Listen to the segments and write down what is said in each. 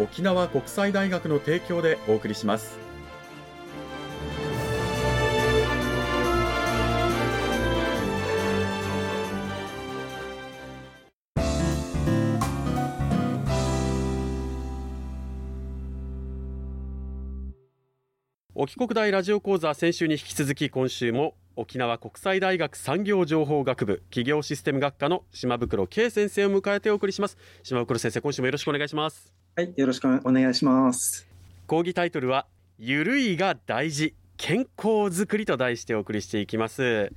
沖縄国際大学の提供でお送りします。沖国大ラジオ講座先週に引き続き今週も沖縄国際大学産業情報学部企業システム学科の島袋圭先生を迎えてお送りします。島袋先生今週もよろしくお願いします。はいよろしくお願いします。講義タイトルはゆるいが大事健康づくりと題してお送りしていきます。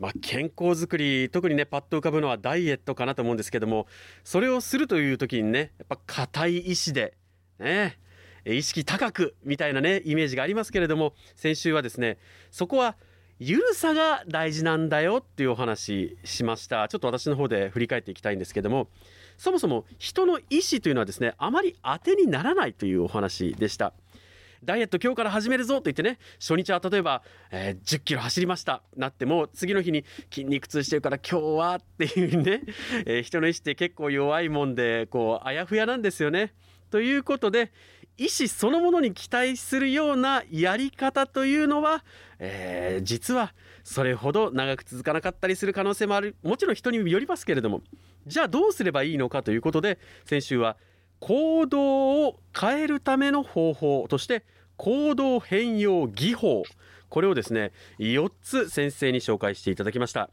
まあ、健康づくり特にねパッと浮かぶのはダイエットかなと思うんですけどもそれをするという時にねやっぱ硬い意志でね意識高くみたいなねイメージがありますけれども先週はですねそこはゆるさが大事なんだよっていうお話しました。ちょっと私の方で振り返っていきたいんですけどもそもそも人の意思というのはですねあまり当てにならないというお話でした。ダイエット今日から始めるぞと言ってね初日は例えば、えー、10キロ走りました。なっても次の日に筋肉痛してるから今日はっていうね、えー、人の意志って結構弱いもんでこうあやふやなんですよね。ということで意思そのものに期待するようなやり方というのは、えー、実はそれほど長く続かなかったりする可能性もある。もちろん人によりますけれども。じゃあどうすればいいのかということで先週は行動を変えるための方法として行動変容技法。これをですね4つ先生に紹介していただきました。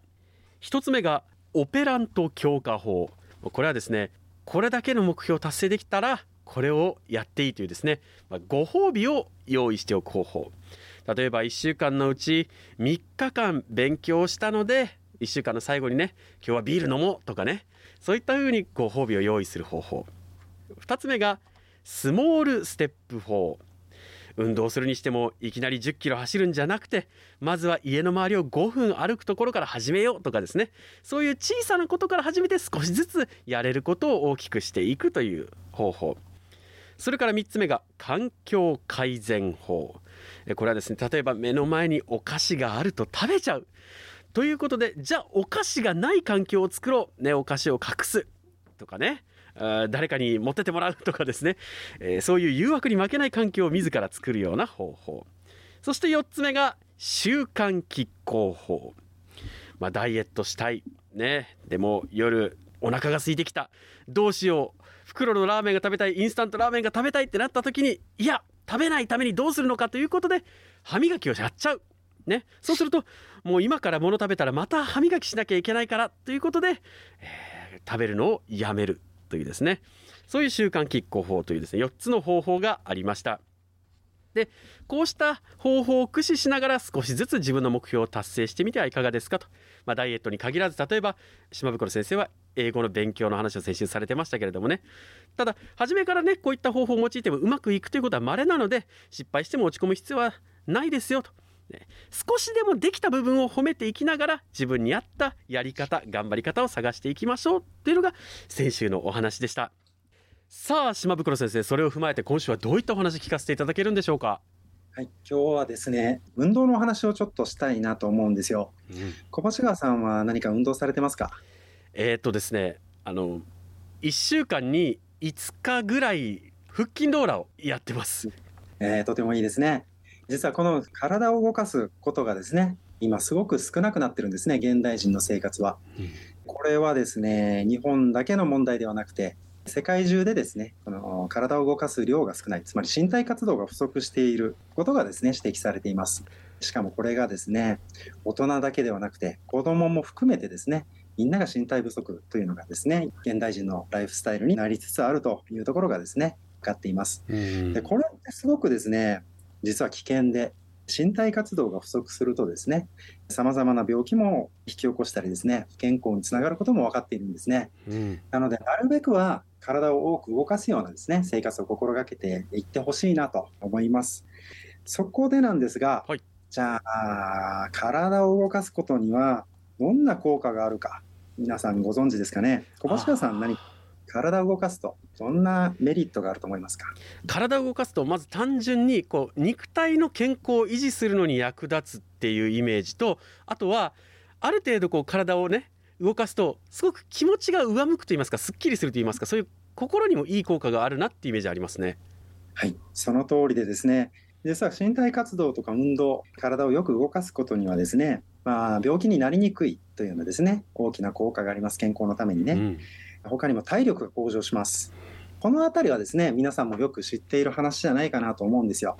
1つ目がオペラント強化法。これはですねこれだけの目標を達成できたらこれをやっていいというですね、ま、ご褒美を用意しておく方法。例えば1週間のうち3日間勉強したので1週間の最後にね今日はビール飲もうとかねそういった風にご褒美を用意する方法。2つ目がスモールステップ法。運動するにしてもいきなり10キロ走るんじゃなくてまずは家の周りを5分歩くところから始めようとかですね。そういう小さなことから始めて少しずつやれることを大きくしていくという方法。それから3つ目が環境改善法。これはですね例えば目の前にお菓子があると食べちゃう。ということでじゃあお菓子がない環境を作ろう、ね、お菓子を隠す。とかね。誰かに持っててもらうとかですね、えー、そういう誘惑に負けない環境を自ら作るような方法。そして4つ目が習慣拮抗法、まあ、ダイエットしたい。ね。でも夜お腹が空いてきた。どうしよう。袋のラーメンが食べたい。インスタントラーメンが食べたいってなった時にいや食べないためにどうするのかということで歯磨きをやっちゃう。ね、そうするともう今から物食べたらまた歯磨きしなきゃいけないからということで、えー、食べるのをやめるというですねそういう習慣拮抗法というですね4つの方法がありました。でこうした方法を駆使しながら少しずつ自分の目標を達成してみてはいかがですかと、まあ、ダイエットに限らず例えば島袋先生は英語の勉強の話を先週されてましたけれどもねただ初めからねこういった方法を用いてもうまくいくということは稀なので失敗しても落ち込む必要はないですよと。少しでもできた部分を褒めていきながら自分に合ったやり方頑張り方を探していきましょうというのが先週のお話でしたさあ島袋先生それを踏まえて今週はどういったお話聞かせていただけるんでしょうか？はい、今日はですね、運動の話をちょっとしたいなと思うんですよ。うん、小橋川さんは何か運動されてますか？えー、っとですね、あの、1週間に5日ぐらい腹筋ローラーをやってます。えー、とてもいいですね。実はこの体を動かすことがですね、今すごく少なくなってるんですね、現代人の生活は。うん、これはですね、日本だけの問題ではなくて、世界中でですね、この体を動かす量が少ない、つまり身体活動が不足していることがですね、指摘されています。しかもこれがですね、大人だけではなくて、子供も含めてですね、みんなが身体不足というのがですね、現代人のライフスタイルになりつつあるというところがですね、分かっています。でこれってすごくですね、実は危険で、身体活動が不足するとですね、様々な病気も引き起こしたりですね、不健康につながることも分かっているんですね。うん、なので、なるべくは体を多く動かすようなですね、生活を心がけていってほしいなと思います。そこでなんですが、はい、じゃあ、体を動かすことにはどんな効果があるか、皆さんご存知ですかね？小橋さん、何か体を動かすとどんなメリットがあると思いますか？体を動かすとまず単純にこう肉体の健康を維持するのに役立つっていうイメージとあとはある程度こう体をね動かすとすごく気持ちが上向くと言いますかすっきりすると言いますかそういう心にもいい効果があるなっていうイメージありますね。はいその通りでですね。実は身体活動とか運動体をよく動かすことにはですねまあ、病気になりにくいというようなですね大きな効果があります健康のためにね、うん、他にも体力が向上します。この辺りはですね、皆さんもよく知っている話じゃないかなと思うんですよ。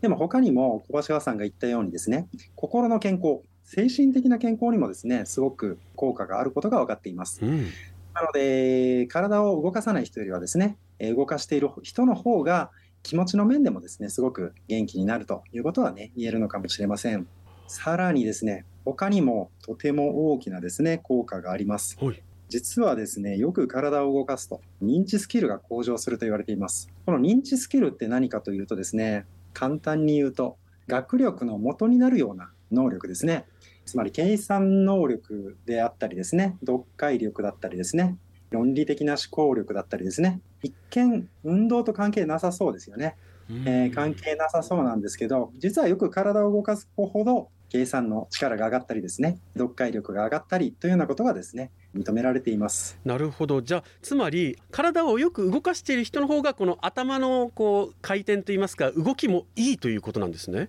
でも他にも小橋川さんが言ったようにですね、心の健康、精神的な健康にもですね、すごく効果があることが分かっています。うん、なので、体を動かさない人よりはですね、動かしている人の方が気持ちの面でもですね、すごく元気になるということはね、言えるのかもしれません。さらにですね、他にもとても大きなですね、効果があります。はい実はですね、よく体を動かすと認知スキルが向上すると言われています。この認知スキルって何かというとですね、簡単に言うと学力の元になるような能力ですね。つまり計算能力であったりですね、読解力だったりですね、論理的な思考力だったりですね、一見運動と関係なさそうですよね。えー、関係なさそうなんですけど、実はよく体を動かすほど計算の力が上がったりですね、読解力が上がったりというようなことがですね、認められています。なるほど。じゃあつまり体をよく動かしている人の方がこの頭のこう回転といいますか動きもいいということなんですね？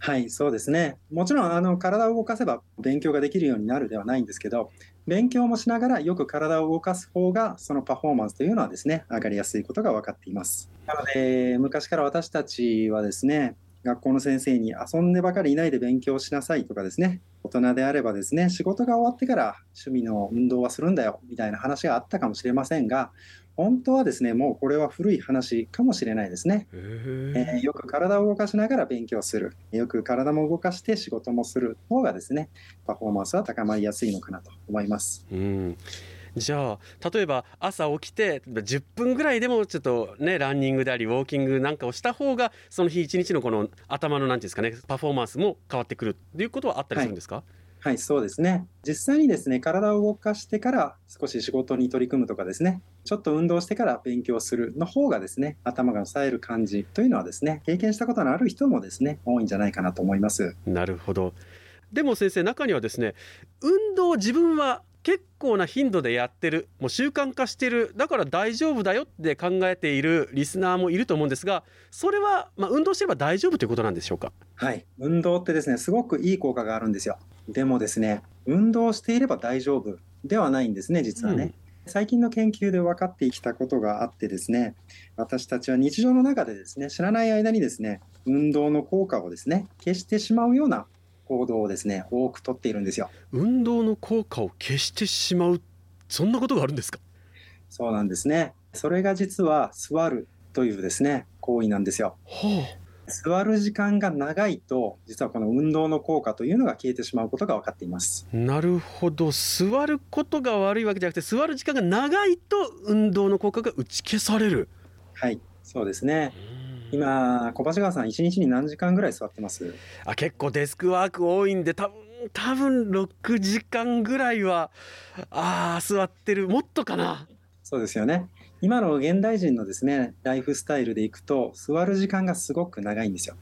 はいそうですね。もちろんあの体を動かせば勉強ができるようになるではないんですけど勉強もしながらよく体を動かす方がそのパフォーマンスというのはですね上がりやすいことが分かっています。なので昔から私たちはですね学校の先生に遊んでばかりいないで勉強しなさいとかですね大人であればですね仕事が終わってから趣味の運動はするんだよみたいな話があったかもしれませんが本当はですねもうこれは古い話かもしれないですね、えー、よく体を動かしながら勉強する。よく体も動かして仕事もする方がですねパフォーマンスは高まりやすいのかなと思います。うんじゃあ例えば朝起きて10分ぐらいでもちょっとねランニングでありウォーキングなんかをした方がその日一日のこの頭の何ていうんですかねパフォーマンスも変わってくるっていうことはあったりするんですか、はいはい、そうですね。実際にですね、体を動かしてから少し仕事に取り組むとかですね、ちょっと運動してから勉強するの方がですね、頭が冴える感じというのはですね、経験したことのある人もですね、多いんじゃないかなと思います。なるほど。でも先生、中にはですね、運動自分は結構な頻度でやってる。もう習慣化してる。だから大丈夫だよって考えているリスナーもいると思うんですがそれは、まあ、運動してれば大丈夫ということなんでしょうか？はい。運動ってですねすごくいい効果があるんですよ。でもですね運動していれば大丈夫ではないんですね実はね、うん。最近の研究で分かってきたことがあってですね私たちは日常の中でですね知らない間にですね運動の効果をですね消してしまうような行動をですね多くとっているんですよ。運動の効果を消してしまうそんなことがあるんですか？そうなんですね。それが実は座るというですね行為なんですよ、はあ、座る時間が長いと実はこの運動の効果というのが消えてしまうことが分かっています。なるほど。座ることが悪いわけじゃなくて座る時間が長いと運動の効果が打ち消される。はいそうですね、今、小橋川さん、一日に何時間ぐらい座ってます？あ結構デスクワーク多いんで、多分多分6時間ぐらいは、あ座ってる、もっとかな。そうですよね。今の現代人のですねライフスタイルでいくと座る時間がすごく長いんですよ、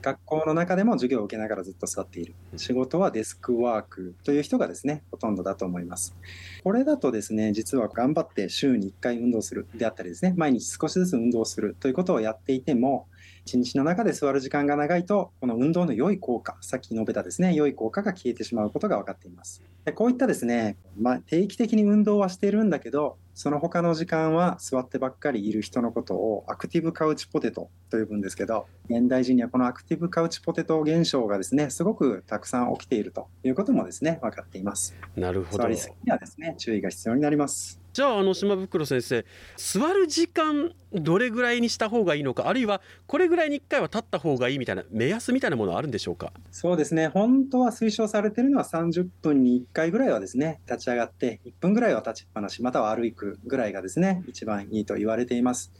学校の中でも授業を受けながらずっと座っている。仕事はデスクワークという人がですねほとんどだと思います。これだとですね実は頑張って週に1回運動する。であったりですね毎日少しずつ運動する。ということをやっていても一日の中で座る時間が長いと、この運動の良い効果、さっき述べたですね、良い効果が消えてしまうことが分かっています。でこういったですね、まあ、定期的に運動はしているんだけど、その他の時間は座ってばっかりいる人のことをアクティブカウチポテトと呼ぶんですけど、現代人にはこのアクティブカウチポテト現象がですね、すごくたくさん起きているということもですね、分かっています。なるほど。座りすぎにはですね、注意が必要になります。じゃああの島袋先生座る時間どれぐらいにした方がいいのかあるいはこれぐらいに1回は立った方がいいみたいな目安みたいなものはあるんでしょうか？そうですね。本当は推奨されてるのは30分に1回ぐらいはですね立ち上がって1分ぐらいは立ちっぱなしまたは歩くぐらいがですね一番いいと言われています。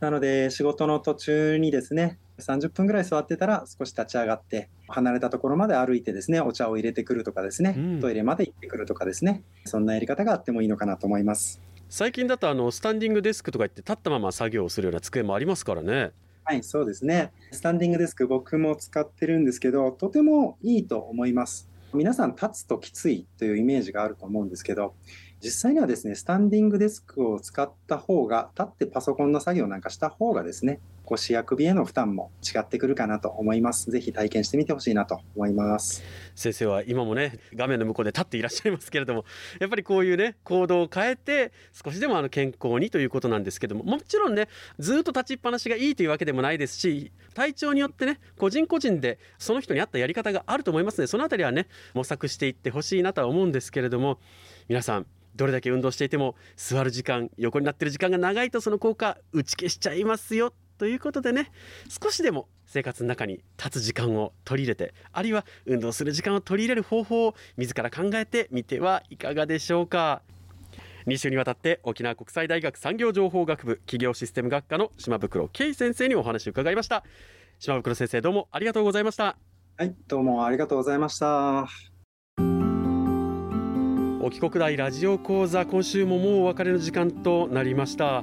なので仕事の途中にですね30分ぐらい座ってたら少し立ち上がって離れたところまで歩いてですねお茶を入れてくるとかですね、うん、トイレまで行ってくるとかですねそんなやり方があってもいいのかなと思います。最近だとあのスタンディングデスクとか言って立ったまま作業をするような机もありますからね。はいそうですね。スタンディングデスク僕も使ってるんですけどとてもいいと思います。皆さん立つときついというイメージがあると思うんですけど実際にはですね、スタンディングデスクを使った方が、立ってパソコンの作業なんかした方がですね、腰や首への負担も違ってくるかなと思います。ぜひ体験してみてほしいなと思います。先生は今もね、画面の向こうで立っていらっしゃいますけれども、やっぱりこういうね、行動を変えて、少しでもあの健康にということなんですけども、もちろんね、ずっと立ちっぱなしがいいというわけでもないですし、体調によってね、個人個人でその人に合ったやり方があると思いますので、そのあたりはね、模索していってほしいなとは思うんですけれども、皆さん、どれだけ運動していても座る時間横になってる時間が長いとその効果打ち消しちゃいますよということでね少しでも生活の中に立つ時間を取り入れてあるいは運動する時間を取り入れる方法を自ら考えてみてはいかがでしょうか。2週にわたって沖縄国際大学産業情報学部企業システム学科の島袋圭先生にお話を伺いました。島袋先生どうもありがとうございました。はいどうもありがとうございました。帰国大ラジオ講座今週ももうお別れの時間となりました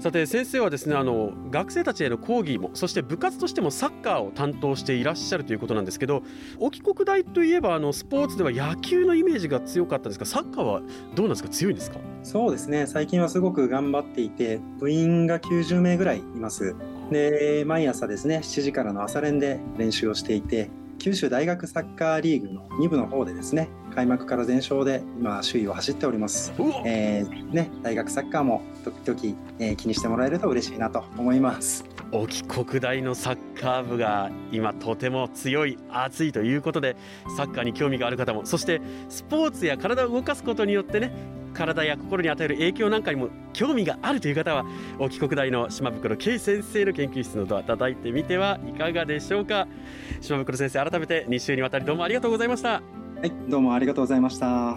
さて先生はですねあの学生たちへの講義もそして部活としてもサッカーを担当してい。らっしゃるとい。うことなんですけど沖国大とい。えばあのスポーツでは野球のイメージが強かったですがサッカーはどうなんですか強い。んですかそうですね最近はすごく頑張っていて部員が90名ぐらい。いますで毎朝ですね7時からの朝練で練習をしてい。て九州大学サッカーリーグの2部の方でですね開幕から全勝で今首位を走っております、えー、ね、大学サッカーも時々、えー、気にしてもらえると嬉しいなと思います。沖国大のサッカー部が今とても強い熱いということでサッカーに興味がある方もそしてスポーツや体を動かすことによってね体や心に与える影響なんかにも興味があるという方は沖国大の島袋圭先生の研究室のドア叩いてみてはいかがでしょうか。島袋先生改めて2週にわたりどうもありがとうございましたはいどうもありがとうございました。